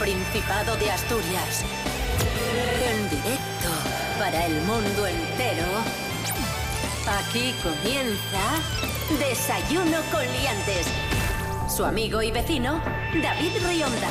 Principado de Asturias. En directo para el mundo entero. Aquí comienza Desayuno con Liantes. Su amigo y vecino, David Rionda.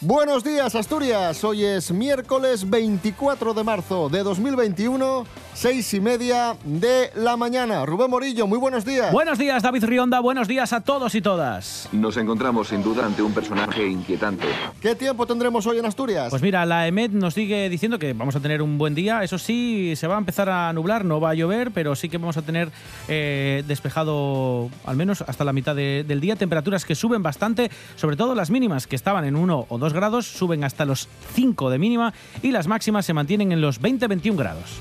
Buenos días, Asturias. Hoy es miércoles 24 de marzo de 2021, seis y media de la mañana. Rubén Morillo, muy buenos días. Buenos días, David Rionda. Buenos días a todos y todas. Nos encontramos sin duda ante un personaje inquietante. ¿Qué tiempo tendremos hoy en Asturias? Pues mira, la EMED nos sigue diciendo que vamos a tener un buen día. Eso sí, se va a empezar a nublar, no va a llover, pero sí que vamos a tener eh, despejado al menos hasta la mitad de- del día. Temperaturas que suben bastante, sobre todo las mínimas que estaban en 1 o 2 grados, suben hasta los 5 de mínima y las máximas se mantienen en los 20-21 grados.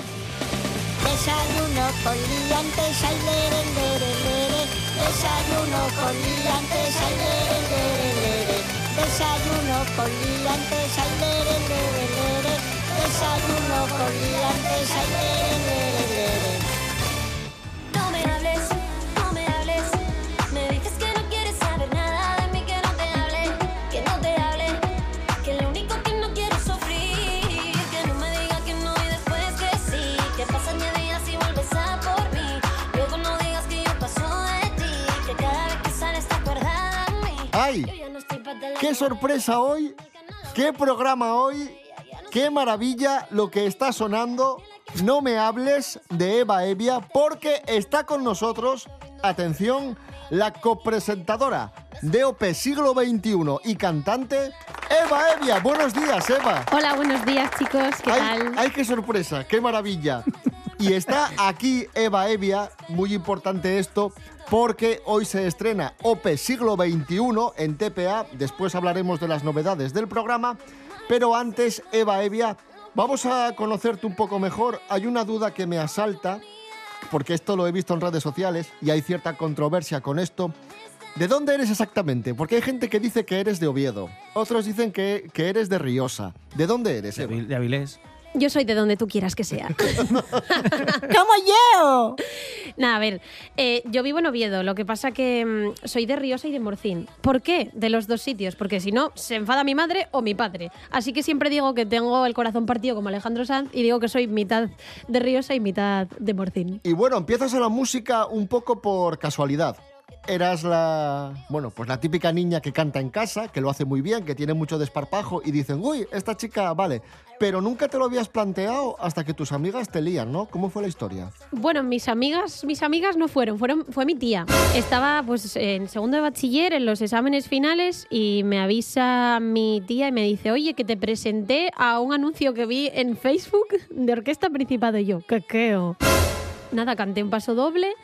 Con liantes, ay, lere, lere, lere. Desayuno con liantes, ay, lere, lere, lere. Desayuno con liantes, ay, lere, lere, lere. Desayuno con liantes, lere, lere. ¡Qué sorpresa hoy! ¡Qué programa hoy! ¡Qué maravilla lo que está sonando! No me hables de Eva Evia porque está con nosotros, atención, la copresentadora de OP Siglo XXI y cantante, Eva Evia. Buenos días, Eva. Hola, buenos días chicos, ¿qué ¡Ay, tal? ay, qué sorpresa! ¡Qué maravilla! Y está aquí Eva Evia, muy importante esto, porque hoy se estrena OPE Siglo XXI en TPA, después hablaremos de las novedades del programa, pero antes, Eva Evia, vamos a conocerte un poco mejor. Hay una duda que me asalta, porque esto lo he visto en redes sociales y hay cierta controversia con esto. ¿De dónde eres exactamente? Porque hay gente que dice que eres de Oviedo, otros dicen que, que eres de Riosa. ¿De dónde eres, Eva? De Avilés. Yo soy de donde tú quieras que sea. ¡Como yo! Nada, a ver, eh, yo vivo en Oviedo, lo que pasa que mm, soy de Riosa y de Morcín. ¿Por qué? De los dos sitios, porque si no, se enfada mi madre o mi padre. Así que siempre digo que tengo el corazón partido como Alejandro Sanz y digo que soy mitad de Riosa y mitad de Morcín. Y bueno, empiezas a la música un poco por casualidad. Eras la, bueno, pues la típica niña que canta en casa, que lo hace muy bien, que tiene mucho desparpajo y dicen, uy, esta chica, vale. Pero nunca te lo habías planteado hasta que tus amigas te lían, ¿no? ¿Cómo fue la historia? Bueno, mis amigas, mis amigas no fueron, fueron, fue mi tía. Estaba pues en segundo de bachiller en los exámenes finales y me avisa mi tía y me dice, oye, que te presenté a un anuncio que vi en Facebook de Orquesta Principado y yo, ¿qué queo? Nada, canté un paso doble.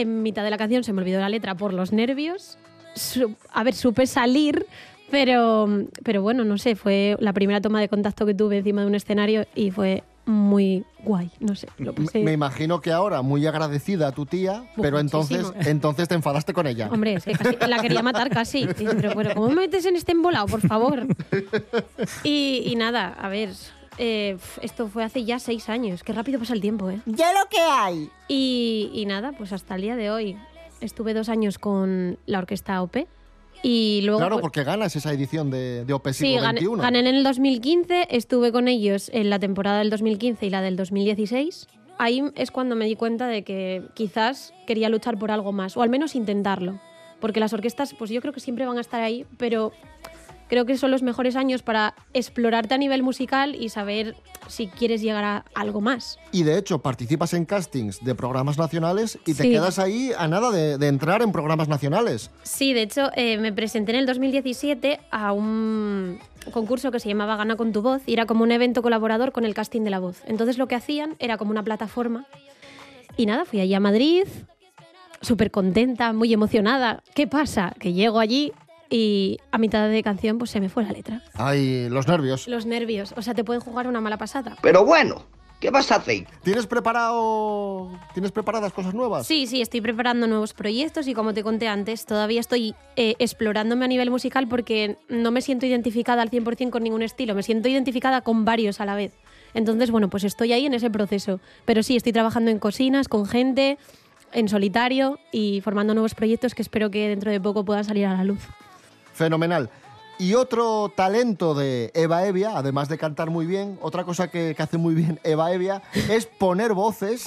En mitad de la canción se me olvidó la letra por los nervios. Su- a ver, supe salir, pero, pero bueno, no sé, fue la primera toma de contacto que tuve encima de un escenario y fue muy guay, no sé. Lo Me- pasé- Me imagino que ahora, muy agradecida a tu tía, pero entonces, muchísimo. entonces te enfadaste con ella. Hombre, es que casi la quería matar casi. Pero bueno, ¿cómo me metes en este embolado, por favor? Y, y nada, a ver, eh, esto fue hace ya seis años. Qué rápido pasa el tiempo, ¿eh? ¡Ya lo que hay! Y, y nada, pues hasta el día de hoy. Estuve dos años con la orquesta OP. Y luego... Claro, pues, porque ganas esa edición de, de OP Sí, gané, gané en el 2015, estuve con ellos en la temporada del 2015 y la del 2016. Ahí es cuando me di cuenta de que quizás quería luchar por algo más, o al menos intentarlo. Porque las orquestas, pues yo creo que siempre van a estar ahí, pero creo que son los mejores años para explorarte a nivel musical y saber si quieres llegar a algo más. Y de hecho, participas en castings de programas nacionales y te Sí. quedas ahí a nada de, de entrar en programas nacionales. Sí, de hecho, eh, me presenté en el 2017 a un concurso que se llamaba Gana con tu voz y era como un evento colaborador con el casting de la voz. Entonces lo que hacían era como una plataforma. Y nada, fui allí a Madrid, súper contenta, muy emocionada. ¿Qué pasa? Que llego allí y a mitad de canción pues se me fue la letra. Ay, los nervios. Los nervios, o sea, te pueden jugar una mala pasada. Pero bueno, ¿qué vas a hacer? ¿Tienes preparado. ¿Tienes preparadas cosas nuevas? Sí, sí, estoy preparando nuevos proyectos y como te conté antes, todavía estoy eh, explorándome a nivel musical porque no me siento identificada al 100% con ningún estilo, me siento identificada con varios a la vez. Entonces, bueno, pues estoy ahí en ese proceso. Pero sí, estoy trabajando en cocinas, con gente, en solitario y formando nuevos proyectos que espero que dentro de poco puedan salir a la luz. Fenomenal. Y otro talento de Eva Evia, además de cantar muy bien, otra cosa que, que hace muy bien Eva Evia es poner voces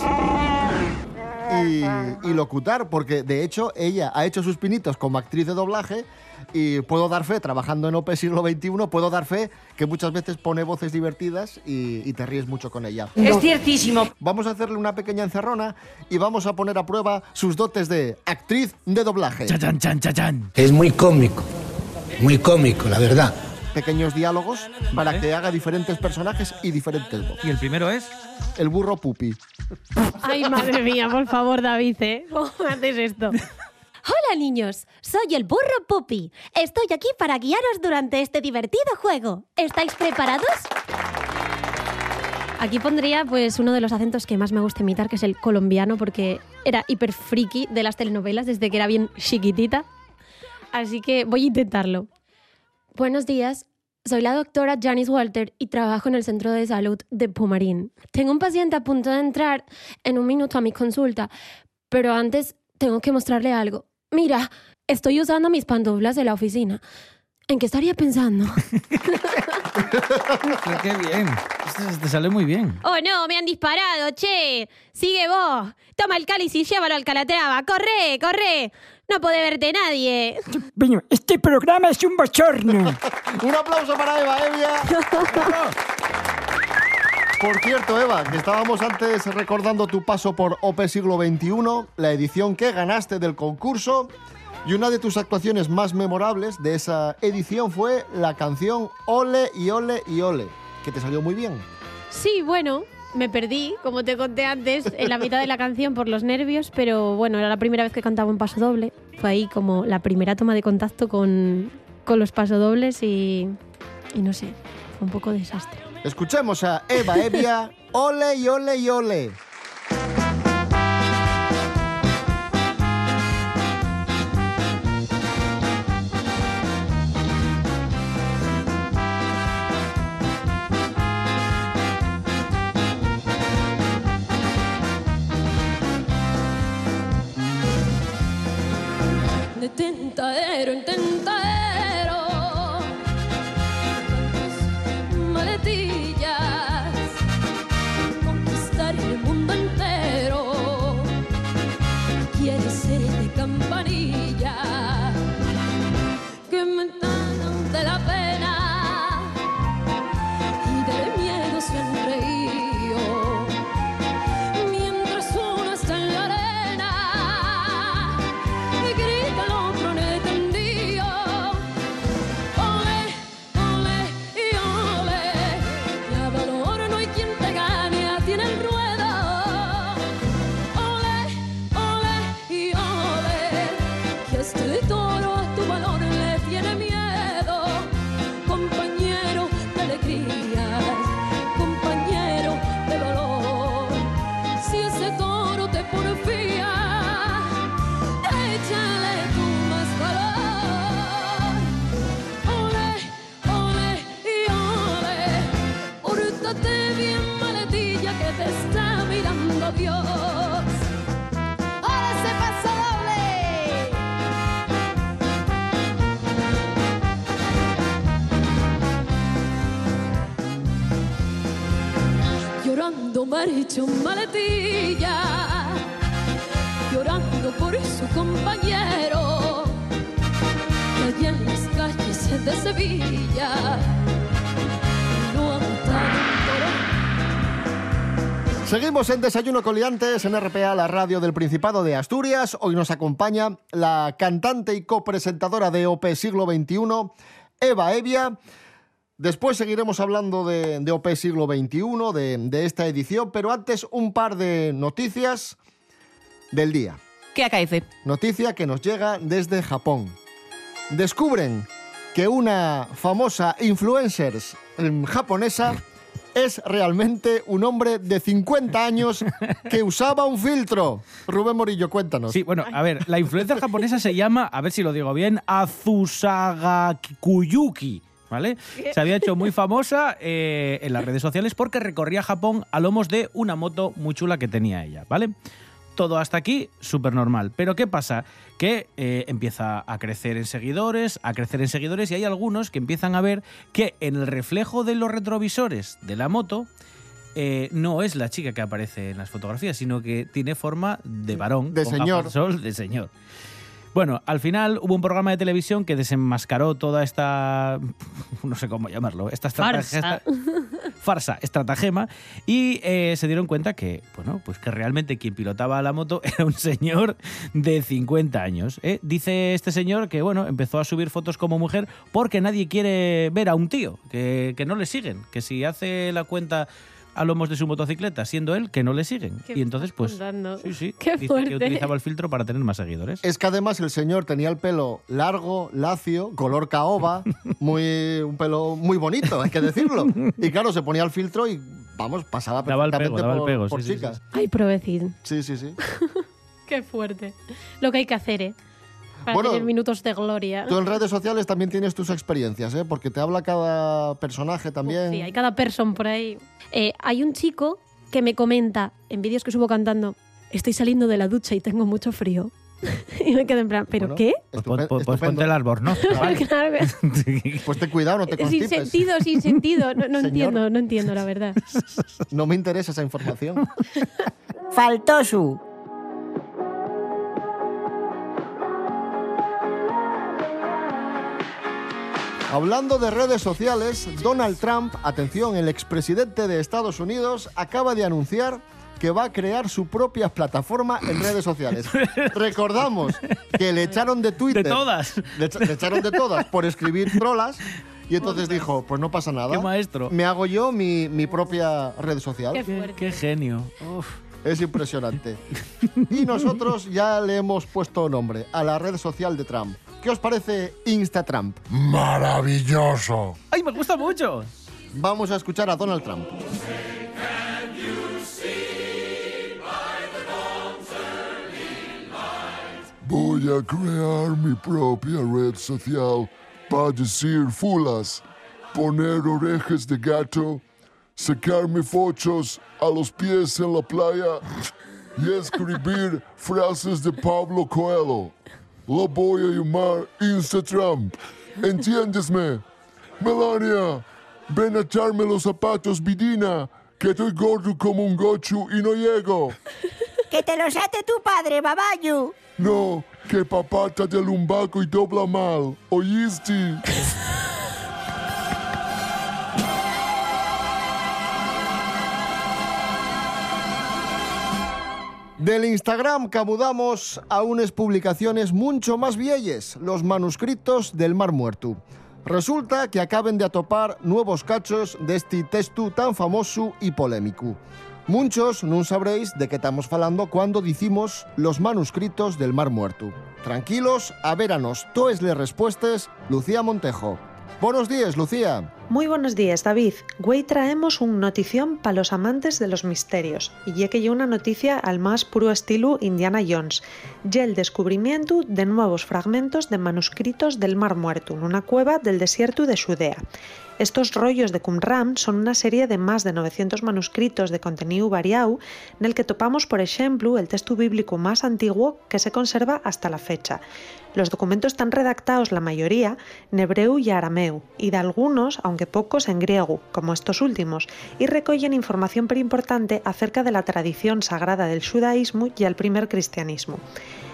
y, y locutar, porque de hecho ella ha hecho sus pinitos como actriz de doblaje y puedo dar fe, trabajando en OP siglo XXI, puedo dar fe que muchas veces pone voces divertidas y, y te ríes mucho con ella. Es ciertísimo. Vamos a hacerle una pequeña encerrona y vamos a poner a prueba sus dotes de actriz de doblaje. Chachan, chan, chachan. Es muy cómico, muy cómico, la verdad. Pequeños diálogos para que haga diferentes personajes y diferentes voces. Y el primero es. El burro pupi. Ay, madre mía, por favor, David, ¿eh? ¿Cómo haces esto? Hola niños, soy el burro Puppy. Estoy aquí para guiaros durante este divertido juego. ¿Estáis preparados? Aquí pondría pues uno de los acentos que más me gusta imitar, que es el colombiano, porque era hiper friki de las telenovelas desde que era bien chiquitita. Así que voy a intentarlo. Buenos días, soy la doctora Janice Walter y trabajo en el centro de salud de Pumarín. Tengo un paciente a punto de entrar en un minuto a mi consulta, pero antes tengo que mostrarle algo. Mira, estoy usando mis pantuflas de la oficina. ¿En qué estaría pensando? Qué, qué bien. Te sale muy bien. Oh no, me han disparado, che. Sigue vos. Toma el cáliz y llévalo al Calatrava. Corre, corre. No puede verte nadie. Este programa es un bochorno. Un aplauso para Eva Evia. Por cierto, Eva, que estábamos antes recordando tu paso por OP Siglo XXI, la edición que ganaste del concurso, y una de tus actuaciones más memorables de esa edición fue la canción Ole y Ole y Ole, que te salió muy bien. Sí, bueno, me perdí, como te conté antes, en la mitad de la canción por los nervios, pero bueno, era la primera vez que cantaba un paso doble. Fue ahí como la primera toma de contacto con, con los pasodobles y, y no sé, fue un poco desastre. Escuchemos a Eva Evia, Ole y Ole y Ole. Tentadero en Llorando marcho maletilla, llorando por su compañero, que allá en las calles de Sevilla Seguimos en Desayuno Coliantes en RPA, la radio del Principado de Asturias. Hoy nos acompaña la cantante y copresentadora de OP Siglo XXI, Eva Evia. Después seguiremos hablando de, de OP Siglo XXI, de, de esta edición, pero antes un par de noticias del día. ¿Qué acaece? Noticia que nos llega desde Japón. Descubren que una famosa influencer japonesa es realmente un hombre de 50 años que usaba un filtro. Rubén Morillo, cuéntanos. Sí, bueno, a ver, la influencer japonesa se llama, a ver si lo digo bien, Azusaga Kuyuki. ¿Vale? Se había hecho muy famosa eh, en las redes sociales porque recorría Japón a lomos de una moto muy chula que tenía ella, ¿vale? Todo hasta aquí, súper normal. Pero ¿qué pasa? Que eh, empieza a crecer en seguidores, a crecer en seguidores y hay algunos que empiezan a ver que en el reflejo de los retrovisores de la moto eh, no es la chica que aparece en las fotografías, sino que tiene forma de varón. De con señor. sol de señor. Bueno, al final hubo un programa de televisión que desenmascaró toda esta, no sé cómo llamarlo, esta estrata- Farsa. esta- farsa, estratagema, y eh, se dieron cuenta que, bueno, pues que realmente quien pilotaba la moto era un señor de 50 años. ¿eh? Dice este señor que, bueno, empezó a subir fotos como mujer porque nadie quiere ver a un tío, que, que no le siguen, que si hace la cuenta a lomos de su motocicleta, siendo él, que no le siguen. ¿Qué y entonces, pues, contando? sí, sí, Qué dice fuerte. que utilizaba el filtro para tener más seguidores. Es que además el señor tenía el pelo largo, lacio, color caoba, muy, un pelo muy bonito, hay que decirlo. Y claro, se ponía el filtro y, vamos, pasaba Daba el perfectamente pego, daba el por, pego, por sí, sí, chicas. sí. Ay, provecín. Sí, sí, sí. Qué fuerte. Lo que hay que hacer, ¿eh? Para Bueno, tener minutos de gloria. Tú en redes sociales también tienes tus experiencias, ¿eh? Porque te habla cada personaje también. Sí, hay cada persona por ahí. Eh, hay un chico que me comenta en vídeos que subo cantando, estoy saliendo de la ducha y tengo mucho frío. y me quedo en plan, ¿pero Bueno, qué? Pues, pues estupendo. ponte el albornoz. que- Pues ten cuidado, no te sin constipes. sentido, sin sentido. No, no entiendo, no entiendo, la verdad. No me interesa esa información. Faltó su. Hablando de redes sociales, Donald Trump, atención, el expresidente de Estados Unidos, acaba de anunciar que va a crear su propia plataforma en redes sociales. Recordamos que le echaron de Twitter. De todas. Le, echa- le echaron de todas por escribir trolas. Y entonces dijo, pues no pasa nada. Qué maestro. Me hago yo mi, mi propia red social. Qué Qué, fuerte. qué genio. Uf. Es impresionante. Y nosotros ya le hemos puesto nombre a la red social de Trump. ¿Qué os parece Instatrump? Maravilloso. ¡Ay, me gusta mucho! Vamos a escuchar a Donald Trump. Voy a crear mi propia red social para decir fulas, poner orejas de gato, sacarme fotos a los pies en la playa y escribir frases de Pablo Coelho. Lo voy a llamar Instatrump. ¿Entiéndesme? Melania, ven a echarme los zapatos, Vidina, que estoy gordo como un gochu y no llego. Que te los ate tu padre, babayu. No, que papá está de lumbago y dobla mal. ¿Oíste? Del Instagram camudamos a unas publicaciones mucho más viejas, los manuscritos del Mar Muerto. Resulta que acaben de atopar nuevos cachos de este texto tan famoso y polémico. Muchos no sabréis de qué estamos falando cuando decimos los manuscritos del Mar Muerto. Tranquilos, a véranos todas las respuestas, Lucía Montejo. Buenos días, Lucía. Muy buenos días, David. Güey traemos un notición para los amantes de los misterios. Y ya que ya una noticia al más puro estilo Indiana Jones. Ya el descubrimiento de nuevos fragmentos de manuscritos del Mar Muerto en una cueva del desierto de Judea. Estos rollos de Qumran son una serie de más de 900 manuscritos de contenido variado en el que topamos, por ejemplo, el texto bíblico más antiguo que se conserva hasta la fecha. Los documentos están redactados, la mayoría, en hebreo y arameo, y de algunos, aunque pocos, en griego, como estos últimos, y recogen información pero importante acerca de la tradición sagrada del judaísmo y el primer cristianismo.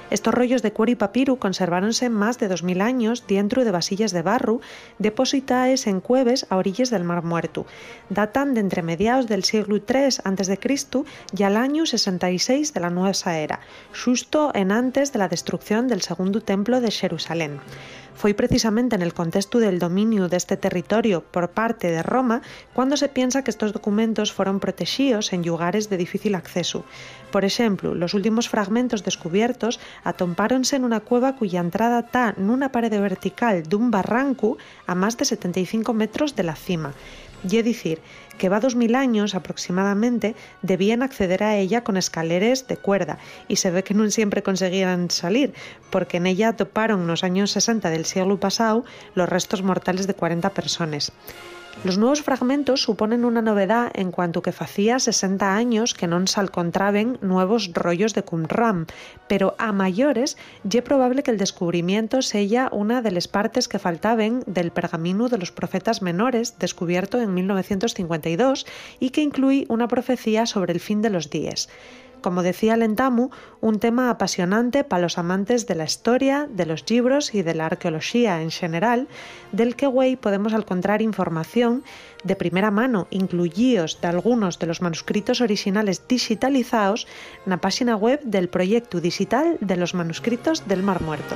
Estos rollos de cuero y papiro conserváronse más de 2000 años dentro de vasillas de barro depositadas en cueves a orillas del Mar Muerto. Datan de entre mediados del siglo III a.C. y al año 66 de la Nueva Era, justo en antes de la destrucción del segundo templo de Jerusalén. Fue precisamente en el contexto del dominio de este territorio por parte de Roma cuando se piensa que estos documentos fueron protegidos en lugares de difícil acceso. Por ejemplo, los últimos fragmentos descubiertos atompáronse en una cueva cuya entrada está en una pared vertical de un barranco a más de 75 metros de la cima. Y es decir, que va 2000 años aproximadamente debían acceder a ella con escaleras de cuerda y se ve que no siempre conseguían salir, porque en ella toparon en los años 60 del siglo pasado los restos mortales de 40 personas. Los nuevos fragmentos suponen una novedad en cuanto que facía 60 años que non se encontraben nuevos rollos de Qumran, pero a mayores ye probable que el descubrimiento sella una de las partes que faltaban del pergamino de los profetas menores descubierto en 1952 y que incluye una profecía sobre el fin de los días. Como decía Lentamu, un tema apasionante para los amantes de la historia, de los libros y de la arqueología en general, del que güey podemos encontrar información de primera mano, incluidos de algunos de los manuscritos originales digitalizados, en la página web del proyecto digital de los manuscritos del Mar Muerto.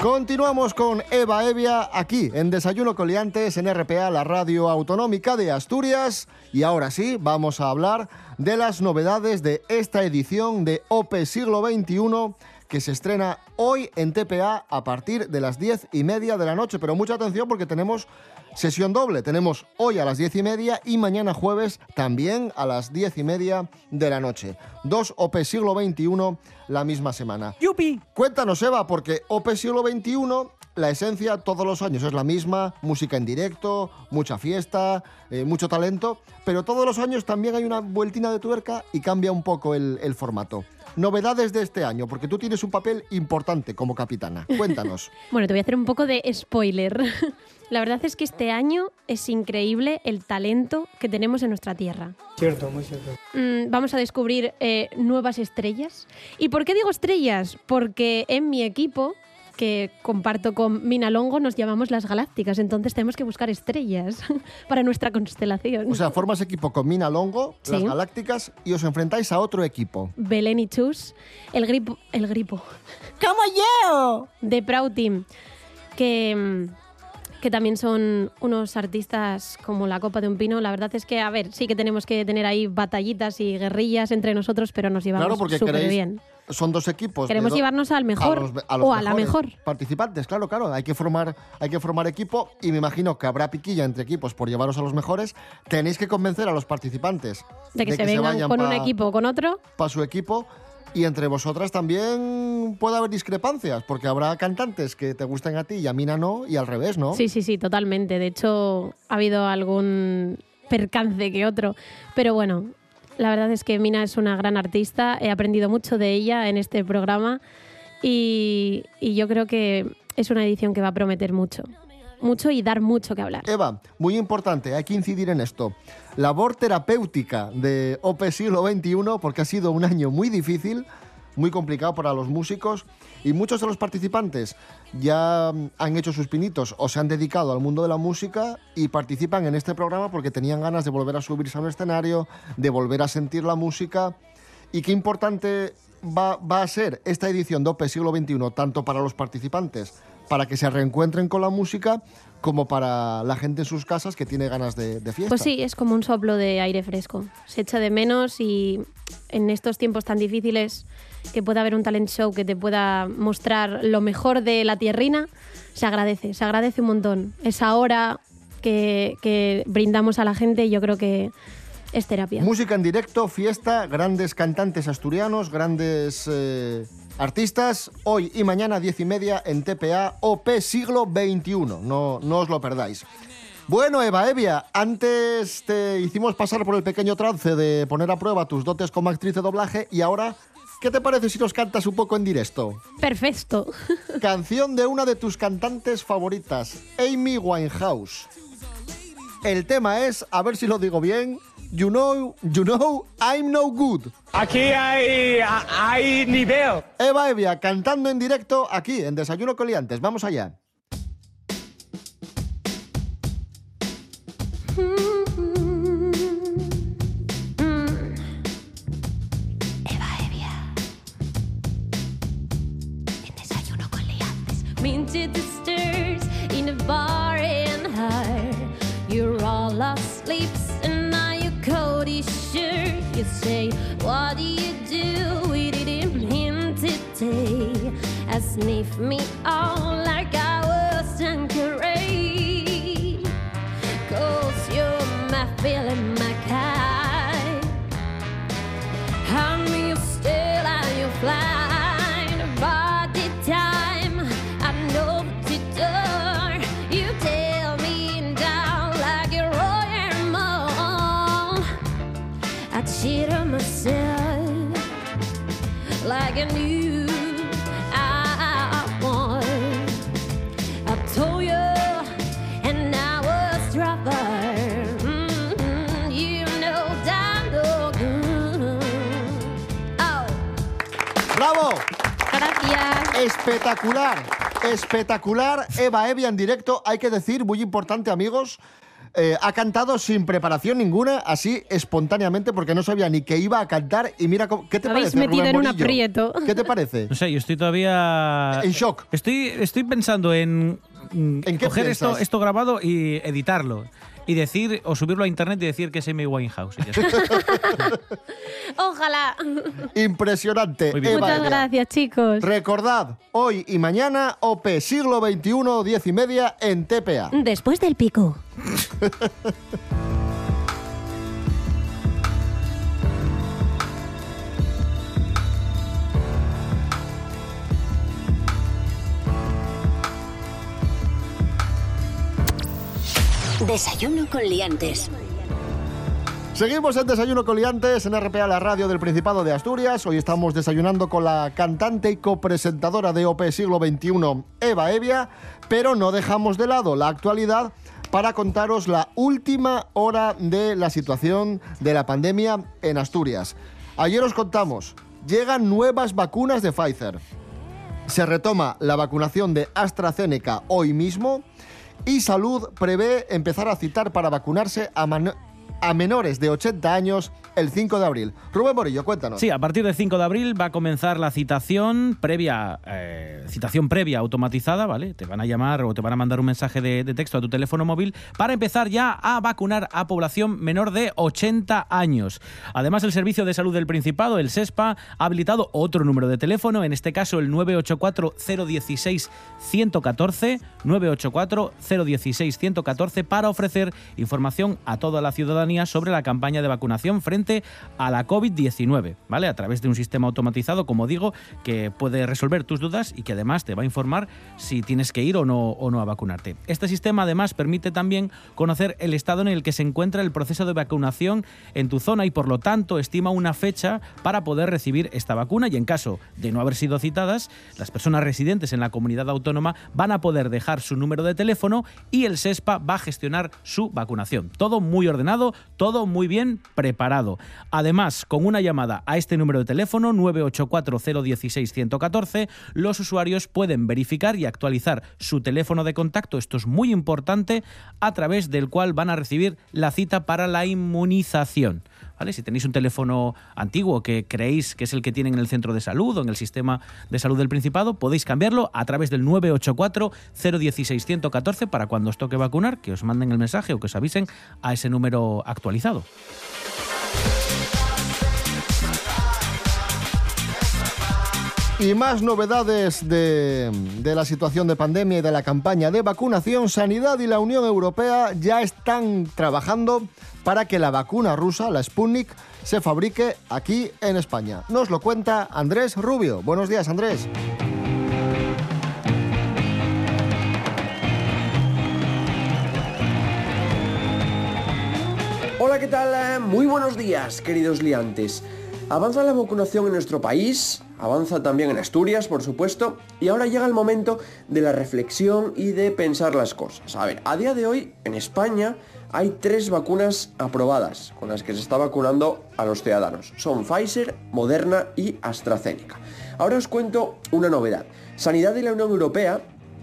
Continuamos con Eva Evia aquí en Desayuno Coliantes en RPA, la radio autonómica de Asturias. Y ahora sí, vamos a hablar de las novedades de esta edición de OPE Siglo XXI que se estrena hoy en TPA a partir de las diez y media de la noche. Pero mucha atención porque tenemos sesión doble. Tenemos hoy a las diez y media y mañana jueves también a las diez y media de la noche. Dos OP Siglo XXI la misma semana. ¡Yupi! Cuéntanos, Eva, porque OP Siglo XXI, la esencia todos los años es la misma, música en directo, mucha fiesta, eh, mucho talento, pero todos los años también hay una vueltina de tuerca y cambia un poco el, el formato. Novedades de este año, porque tú tienes un papel importante como capitana. Cuéntanos. Bueno, te voy a hacer un poco de spoiler. La verdad es que este año es increíble el talento que tenemos en nuestra tierra. Cierto, muy cierto. Mm, vamos a descubrir eh, nuevas estrellas. ¿Y por qué digo estrellas? Porque en mi equipo, que comparto con Mina Longo, nos llamamos las galácticas. Entonces tenemos que buscar estrellas para nuestra constelación. O sea, formas equipo con Mina Longo, las. Galácticas, y os enfrentáis a otro equipo. Belén y Chus, el gripo, el gripo ¡Como yo! de Proud Team, que, que también son unos artistas como la copa de un pino. La verdad es que, a ver, sí que tenemos que tener ahí batallitas y guerrillas entre nosotros, pero nos llevamos Claro, porque súper queréis. bien. Son dos equipos. de Queremos do- llevarnos al mejor los- los o a la mejor. Participantes, claro, claro. Hay que, formar, hay que formar equipo y me imagino que habrá piquilla entre equipos por llevaros a los mejores. Tenéis que convencer a los participantes De que se vengan vayan con un pa- equipo o con otro. para su equipo. Y entre vosotras también puede haber discrepancias, porque habrá cantantes que te gusten a ti y a Mina no, y al revés, ¿no? Sí, sí, sí, totalmente. De hecho, ha habido algún percance que otro. Pero bueno, la verdad es que Mina es una gran artista. He aprendido mucho de ella en este programa y, y yo creo que es una edición que va a prometer mucho. Mucho y dar mucho que hablar. Eva, muy importante, hay que incidir en esto. Labor terapéutica de OP siglo XXI, porque ha sido un año muy difícil, muy complicado para los músicos, y muchos de los participantes ya mm, han hecho sus pinitos o se han dedicado al mundo de la música y participan en este programa porque tenían ganas de volver a subirse a un escenario, de volver a sentir la música. Y qué importante va, a ser esta edición de OP siglo XXI, tanto para los participantes, para que se reencuentren con la música, como para la gente en sus casas que tiene ganas de, de fiesta. Pues sí, es como un soplo de aire fresco. Se echa de menos y en estos tiempos tan difíciles que pueda haber un talent show que te pueda mostrar lo mejor de la tierrina, se agradece, se agradece un montón. Esa hora que, que brindamos a la gente yo creo que es terapia. Música en directo, fiesta, grandes cantantes asturianos, grandes eh, artistas. Hoy y mañana, diez y media, en TPA OP siglo XXI. No, no os lo perdáis. Bueno, Eva Evia, antes te hicimos pasar por el pequeño trance de poner a prueba tus dotes como actriz de doblaje y ahora, ¿qué te parece si nos cantas un poco en directo? Perfecto. Canción de una de tus cantantes favoritas, Amy Winehouse. El tema es, a ver si lo digo bien, you know, you know, I'm no good. Aquí hay, hay nivel. Eva Evia cantando en directo aquí en Desayuno Coliantes. Vamos allá. Sniff me all like I was Tanqueray. Cause you're my feeling, my kind. Me your still and you flying about the time. I know the door. You tell me down like a royal mall. I cheat on myself like a knew Espectacular, espectacular. Eva Evia en directo, hay que decir, muy importante amigos, eh, ha cantado sin preparación ninguna, así espontáneamente, porque no sabía ni que iba a cantar. Y mira, cómo- ¿qué te habéis parece? metido Rubén en un Morillo? aprieto. ¿Qué te parece? No sé, yo estoy todavía... En shock. Estoy, estoy pensando en, mm, ¿En qué coger esto, piensas? esto grabado y editarlo. Y decir, o subirlo a internet y decir que es Amy Winehouse. y ya está. Ojalá. Impresionante. Muy bien. Eva Muchas gracias, chicos. Recordad, hoy y mañana, OP siglo XXI, 10 y media en TPA. Después del pico. Desayuno con liantes. Seguimos en Desayuno Coliantes en RPA, la radio del Principado de Asturias. Hoy estamos desayunando con la cantante y copresentadora de OP Siglo XXI, Eva Evia, pero no dejamos de lado la actualidad para contaros la última hora de la situación de la pandemia en Asturias. Ayer os contamos, llegan nuevas vacunas de Pfizer. Se retoma la vacunación de AstraZeneca hoy mismo y Salud prevé empezar a citar para vacunarse a, a menores de 80 años el 5 de abril. Rubén Morillo, cuéntanos. Sí, a partir del 5 de abril va a comenzar la citación previa, eh, citación previa automatizada, ¿vale? Te van a llamar o te van a mandar un mensaje de, texto a tu teléfono móvil para empezar ya a vacunar a población menor de 80 años. Además, el Servicio de Salud del Principado, el SESPA, ha habilitado otro número de teléfono, en este caso el 984-016-114, 984-016-114, para ofrecer información a toda la ciudadanía sobre la campaña de vacunación frente a la COVID-19, ¿vale? A través de un sistema automatizado, como digo, que puede resolver tus dudas y que además te va a informar si tienes que ir o no, o no a vacunarte. Este sistema además permite también conocer el estado en el que se encuentra el proceso de vacunación en tu zona y por lo tanto estima una fecha para poder recibir esta vacuna y en caso de no haber sido citadas, las personas residentes en la comunidad autónoma van a poder dejar su número de teléfono y el SESPA va a gestionar su vacunación. Todo muy ordenado, todo muy bien preparado. Además, con una llamada a este número de teléfono 984-016-114, los usuarios pueden verificar y actualizar su teléfono de contacto, esto es muy importante, a través del cual van a recibir la cita para la inmunización. Si tenéis un teléfono antiguo que creéis que es el que tienen en el centro de salud o en el sistema de salud del Principado, podéis cambiarlo a través del 984-016-114 para cuando os toque vacunar, que os manden el mensaje o que os avisen a ese número actualizado. Y más novedades de, de la situación de pandemia y de la campaña de vacunación, Sanidad y la Unión Europea ya están trabajando para que la vacuna rusa, la Sputnik, se fabrique aquí en España. Nos lo cuenta Andrés Rubio. Buenos días, Andrés. Hola, ¿qué tal? Muy buenos días, queridos liantes. Avanza la vacunación en nuestro país, avanza también en Asturias, por supuesto, y ahora llega el momento de la reflexión y de pensar las cosas. A ver, a día de hoy, en España, hay tres vacunas aprobadas con las que se está vacunando a los ciudadanos. Son Pfizer, Moderna y AstraZeneca. Ahora os cuento una novedad. Sanidad y la Unión Europea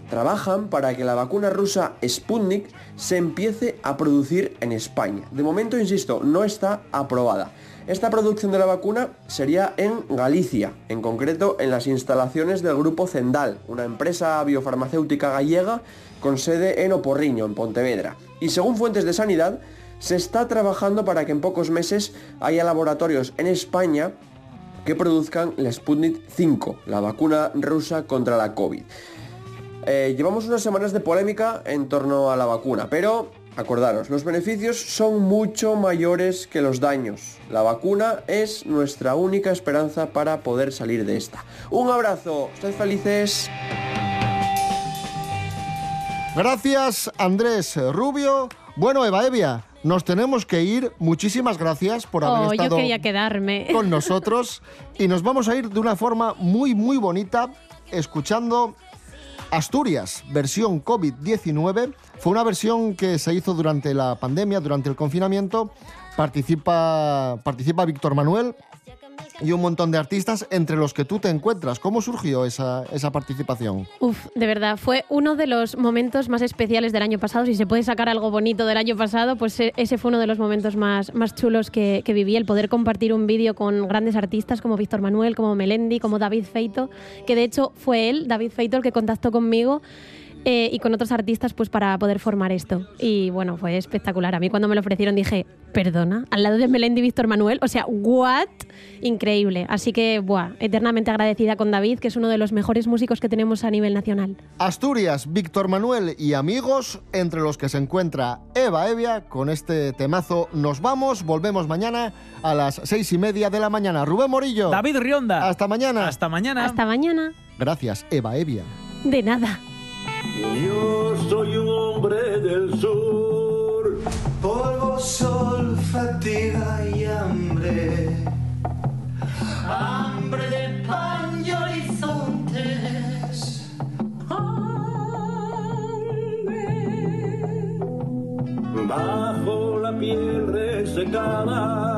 trabajan para que la vacuna rusa Sputnik se empiece a producir en España. De momento, insisto, no está aprobada. Esta producción de la vacuna sería en Galicia, en concreto en las instalaciones del grupo Zendal, una empresa biofarmacéutica gallega con sede en Oporriño, en Pontevedra. Y según fuentes de sanidad, se está trabajando para que en pocos meses haya laboratorios en España que produzcan la Sputnik 5, la vacuna rusa contra la COVID. Eh, llevamos unas semanas de polémica en torno a la vacuna, pero acordaros, los beneficios son mucho mayores que los daños. La vacuna es nuestra única esperanza para poder salir de esta. Un abrazo, estáis felices. Gracias, Andrés Rubio. Bueno, Eva Evia, nos tenemos que ir. Muchísimas gracias por haber Oh, yo estado quería quedarme. con nosotros. Y nos vamos a ir de una forma muy, muy bonita, escuchando Asturias, versión COVID-19. Fue una versión que se hizo durante la pandemia, durante el confinamiento. Participa, participa Víctor Manuel y un montón de artistas, entre los que tú te encuentras. ¿Cómo surgió esa, esa participación? Uf, de verdad, fue uno de los momentos más especiales del año pasado. Si se puede sacar algo bonito del año pasado, pues e- ese fue uno de los momentos más, más chulos que, que viví, el poder compartir un vídeo con grandes artistas como Víctor Manuel, como Melendi, como David Feito, que de hecho fue él, David Feito, el que contactó conmigo. Eh, y con otros artistas pues para poder formar esto. Y bueno, fue espectacular. A mí cuando me lo ofrecieron dije, perdona, al lado de Melendi y Víctor Manuel, o sea, what? Increíble. Así que, buah, eternamente agradecida con David, que es uno de los mejores músicos que tenemos a nivel nacional. Asturias, Víctor Manuel y amigos, entre los que se encuentra Eva Evia con este temazo. Nos vamos, volvemos mañana a las seis y media de la mañana. Rubén Morillo. David Rionda. Hasta mañana. Hasta mañana. Hasta mañana. Gracias, Eva Evia. De nada. Yo soy un hombre del sur. Polvo, sol, fatiga y hambre. Hambre de pan y horizontes. Bajo la piel resecada.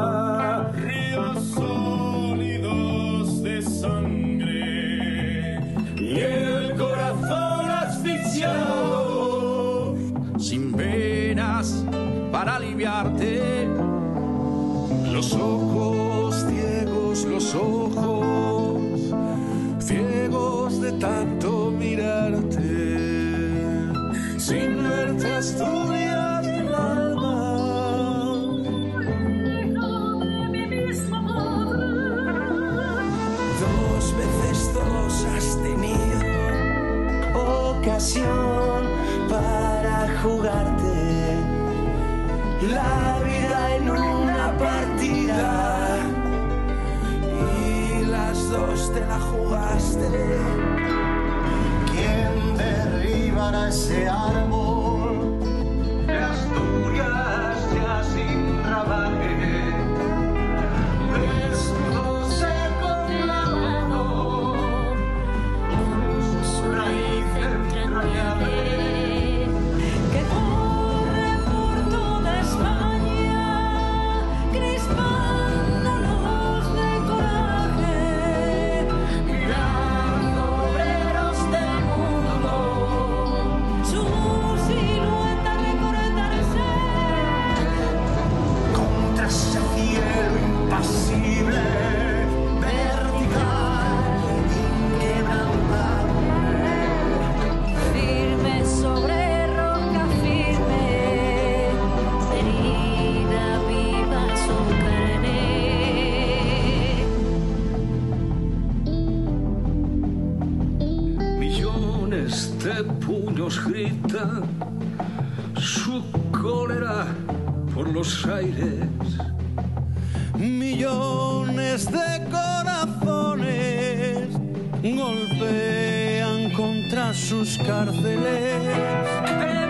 Para jugarte la vida en una partida y las dos te la jugaste. ¿Quién derribará ese árbol Millones de puños gritan su cólera por los aires. Millones de corazones golpean contra sus cárceles.